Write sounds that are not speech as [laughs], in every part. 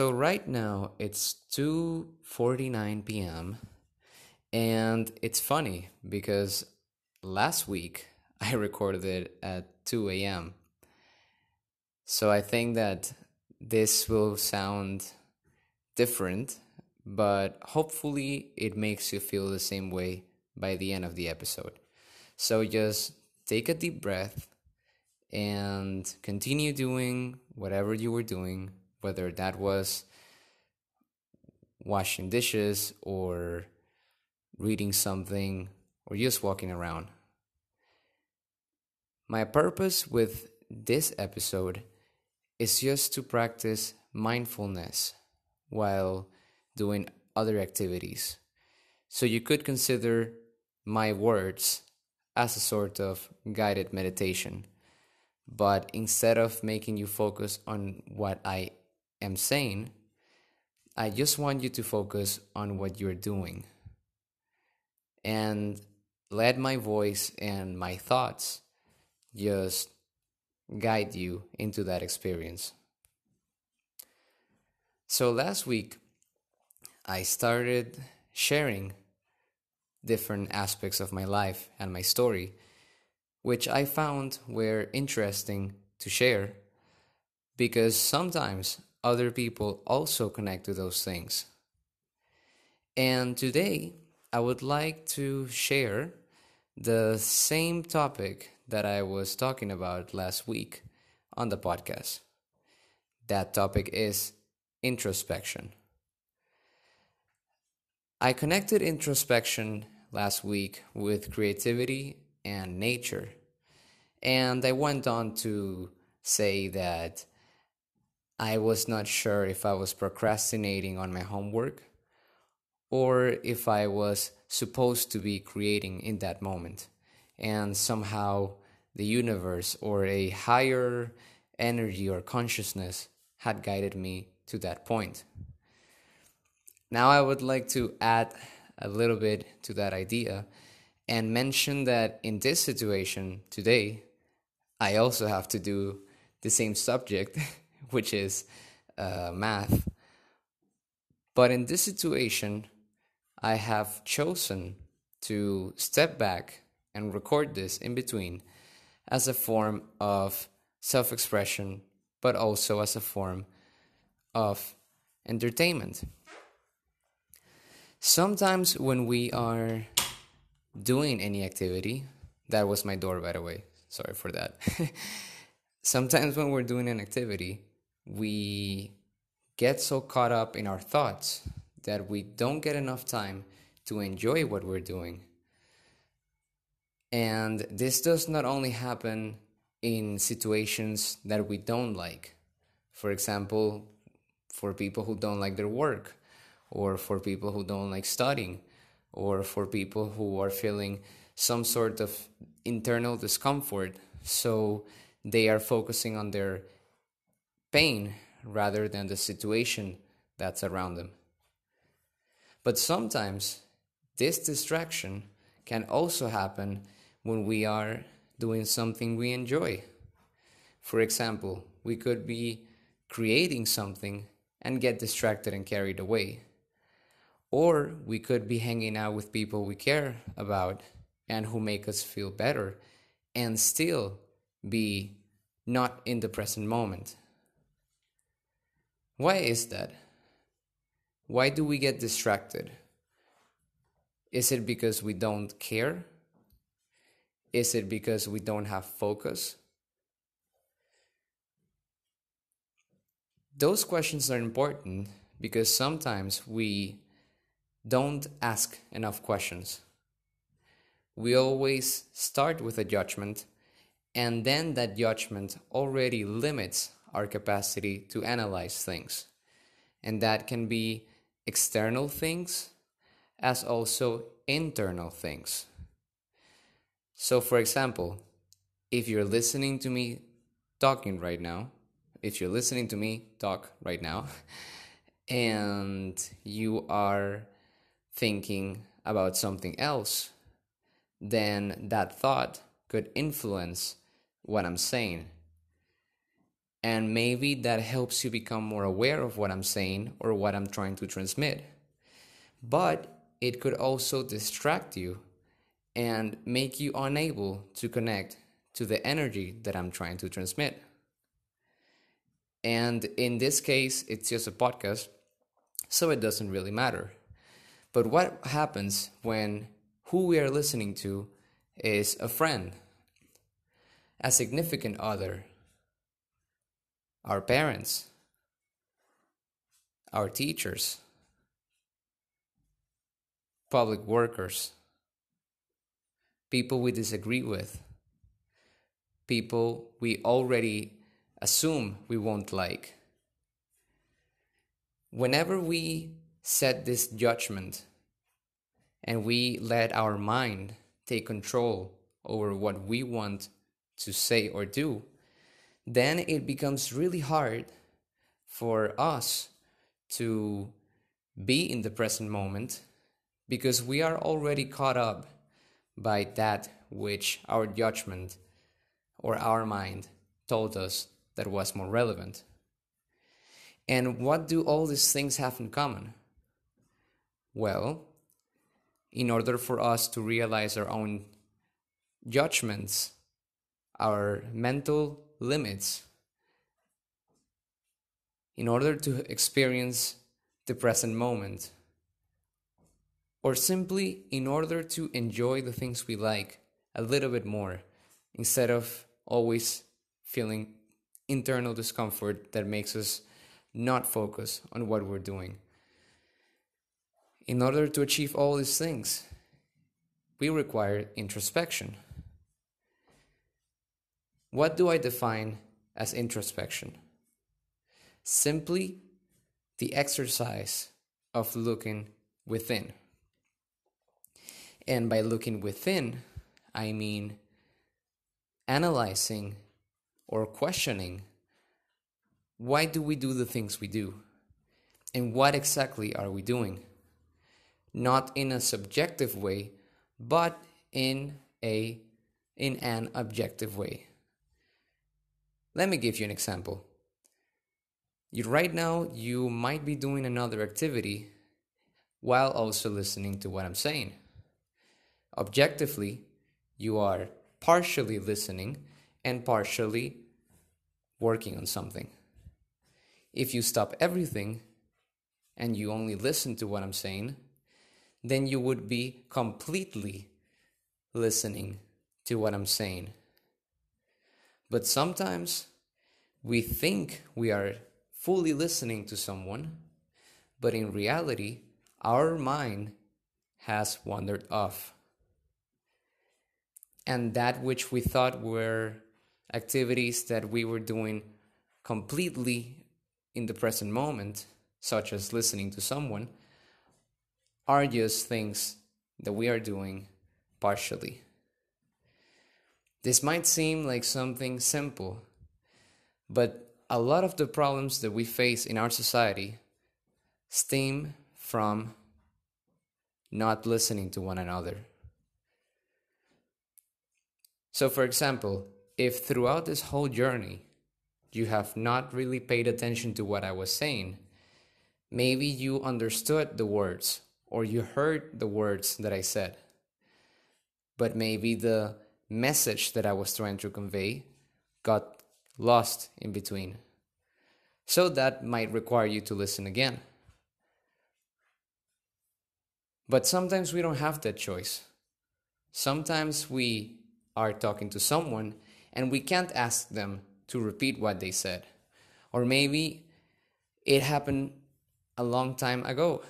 So right now it's 2:49 p.m. and it's funny because last week [laughs] I recorded it at 2 a.m. So I think that this will sound different, but hopefully it makes you feel the same way by the end of the episode. So just take a deep breath and continue doing whatever you were doing, whether that was washing dishes or reading something or just walking around. My purpose with this episode is just to practice mindfulness while doing other activities. So you could consider my words as a sort of guided meditation. But instead of making you focus on what I am saying, I just want you to focus on what you're doing. And let my voice and my thoughts just guide you into that experience. So last week, I started sharing different aspects of my life and my story which I found were interesting to share because sometimes other people also connect to those things. And today, I would like to share the same topic that I was talking about last week on the podcast. That topic is introspection. I connected introspection last week with creativity and nature. And I went on to say that I was not sure if I was procrastinating on my homework or if I was supposed to be creating in that moment. And somehow the universe or a higher energy or consciousness had guided me to that point. Now, I would like to add a little bit to that idea and mention that in this situation today, I also have to do the same subject, [laughs] which is uh, math. But in this situation, I have chosen to step back and record this in between as a form of self expression, but also as a form of entertainment. Sometimes when we are doing any activity. That was my door, by the way. Sorry for that. [laughs] Sometimes when we're doing an activity, we get so caught up in our thoughts that we don't get enough time to enjoy what we're doing. And this does not only happen in situations that we don't like. For example, for people who don't like their work, or for people who don't like studying, or for people who are feeling some sort of internal discomfort. So they are focusing on their pain rather than the situation that's around them. But sometimes this distraction can also happen when we are doing something we enjoy. For example, we could be creating something and get distracted and carried away. Or we could be hanging out with people we care about and who make us feel better and still be not in the present moment. Why is that? Why do we get distracted? Is it because we don't care? Is it because we don't have focus? Those questions are important because sometimes we don't ask enough questions. We always start with a judgment, and then that judgment already limits our capacity to analyze things. And that can be external things as also internal things. So, for example, if you're listening to me talking right now, if you're listening to me talk right now, [laughs] and you are thinking about something else, then that thought could influence what I'm saying. And maybe that helps you become more aware of what I'm saying or what I'm trying to transmit. But it could also distract you and make you unable to connect to the energy that I'm trying to transmit. And in this case, it's just a podcast, so it doesn't really matter. But what happens when who we are listening to is a friend, a significant other, our parents, our teachers, public workers, people we disagree with, people we already assume we won't like. Whenever we set this judgment and we let our mind take control over what we want to say or do, then it becomes really hard for us to be in the present moment because we are already caught up by that which our judgment or our mind told us that was more relevant. And what do all these things have in common? Well, in order for us to realize our own judgments, our mental limits, in order to experience the present moment, or simply in order to enjoy the things we like a little bit more instead of always feeling internal discomfort that makes us not focus on what we're doing. In order to achieve all these things, we require introspection. What do I define as introspection? Simply the exercise of looking within. And by looking within, I mean analyzing or questioning why do we do the things we do? And what exactly are we doing? Not in a subjective way, but in a in an objective way. Let me give you an example. You, right now, you might be doing another activity while also listening to what I'm saying. Objectively, you are partially listening and partially working on something. If you stop everything and you only listen to what I'm saying, then you would be completely listening to what I'm saying. But sometimes we think we are fully listening to someone, but in reality, our mind has wandered off. And that which we thought were activities that we were doing completely in the present moment, such as listening to someone, are just things that we are doing partially. This might seem like something simple, but a lot of the problems that we face in our society stem from not listening to one another. So, for example, if throughout this whole journey you have not really paid attention to what I was saying, maybe you understood the words or you heard the words that I said, but maybe the message that I was trying to convey got lost in between. So that might require you to listen again. But sometimes we don't have that choice. Sometimes we are talking to someone and we can't ask them to repeat what they said. Or maybe it happened a long time ago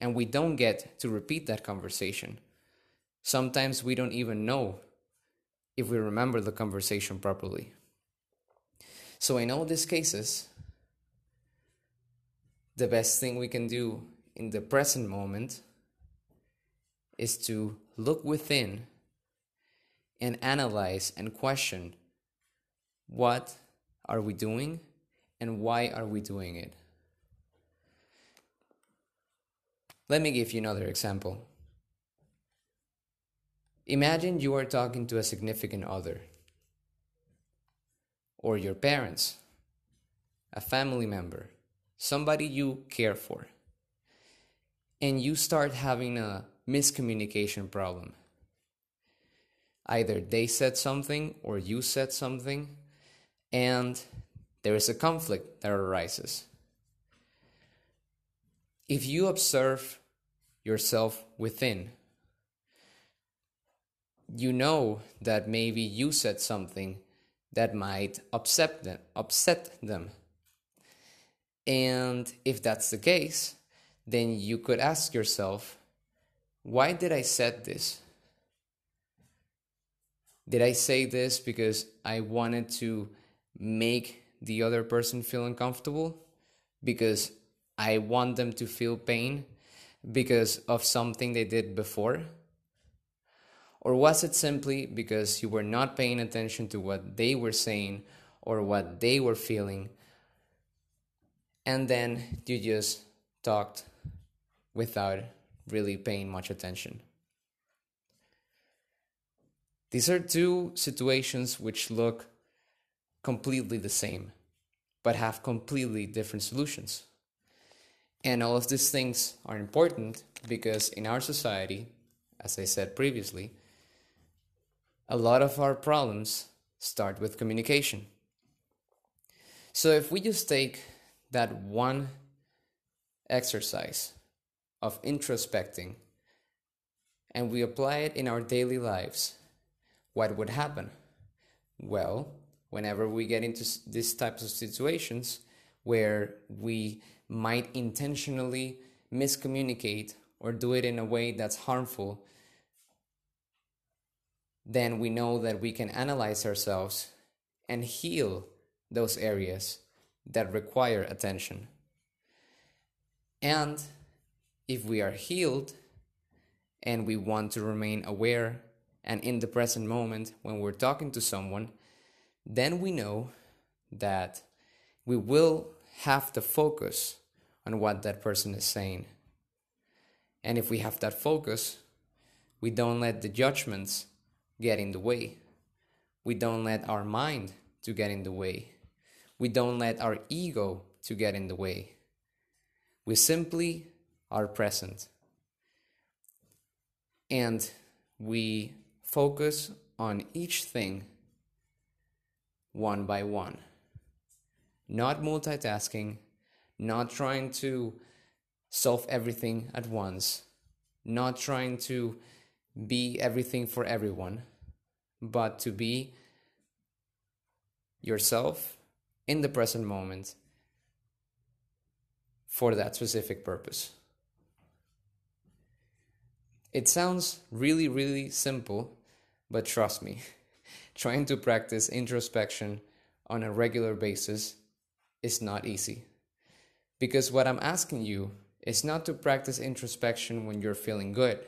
and we don't get to repeat that conversation. Sometimes we don't even know if we remember the conversation properly. So, in all these cases, the best thing we can do in the present moment is to look within and analyze and question what are we doing and why are we doing it? Let me give you another example. Imagine you are talking to a significant other, or your parents, a family member, somebody you care for, and you start having a miscommunication problem. Either they said something or you said something, and there is a conflict that arises. If you observe yourself within, you know that maybe you said something that might upset them, upset them. And if that's the case, then you could ask yourself, why did I said this? Did I say this because I wanted to make the other person feel uncomfortable? Because I want them to feel pain because of something they did before? Or was it simply because you were not paying attention to what they were saying or what they were feeling? And then you just talked without really paying much attention. These are two situations which look completely the same, but have completely different solutions. And all of these things are important because in our society, as I said previously, a lot of our problems start with communication. So if we just take that one exercise of introspecting and we apply it in our daily lives, what would happen? Well, whenever we get into these types of situations where we might intentionally miscommunicate or do it in a way that's harmful then we know that we can analyze ourselves and heal those areas that require attention. And if we are healed and we want to remain aware and in the present moment when we're talking to someone, then we know that we will have to focus on what that person is saying. And if we have that focus, we don't let the judgments get in the way. We don't let our mind to get in the way. We don't let our ego to get in the way. We simply are present. And we focus on each thing one by one. Not multitasking, not trying to solve everything at once, not trying to be everything for everyone, but to be yourself in the present moment for that specific purpose. It sounds really, really simple, but trust me, [laughs] trying to practice introspection on a regular basis is not easy. Because what I'm asking you is not to practice introspection when you're feeling good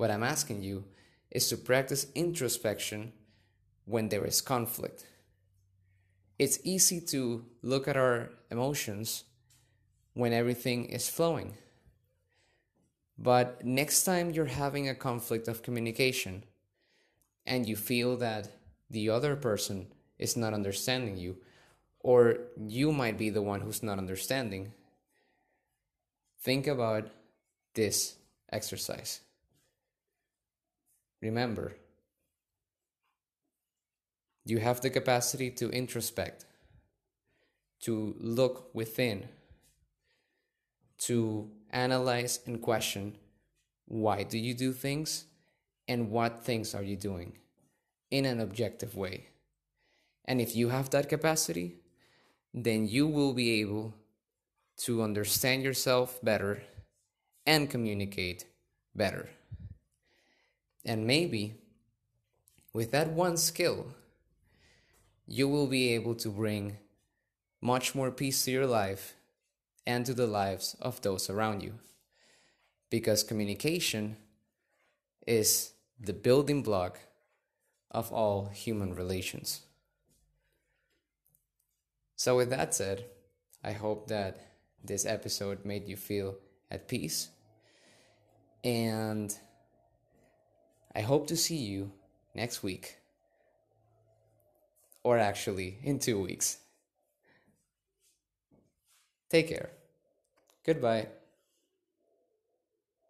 what I'm asking you is to practice introspection when there is conflict. It's easy to look at our emotions when everything is flowing. But next time you're having a conflict of communication and you feel that the other person is not understanding you, or you might be the one who's not understanding, think about this exercise. Remember, you have the capacity to introspect, to look within, to analyze and question why do you do things and what things are you doing in an objective way. And if you have that capacity, then you will be able to understand yourself better and communicate better. And maybe with that one skill, you will be able to bring much more peace to your life and to the lives of those around you. Because communication is the building block of all human relations. So, with that said, I hope that this episode made you feel at peace and I hope to see you next week. Or actually, in two weeks. Take care. Goodbye.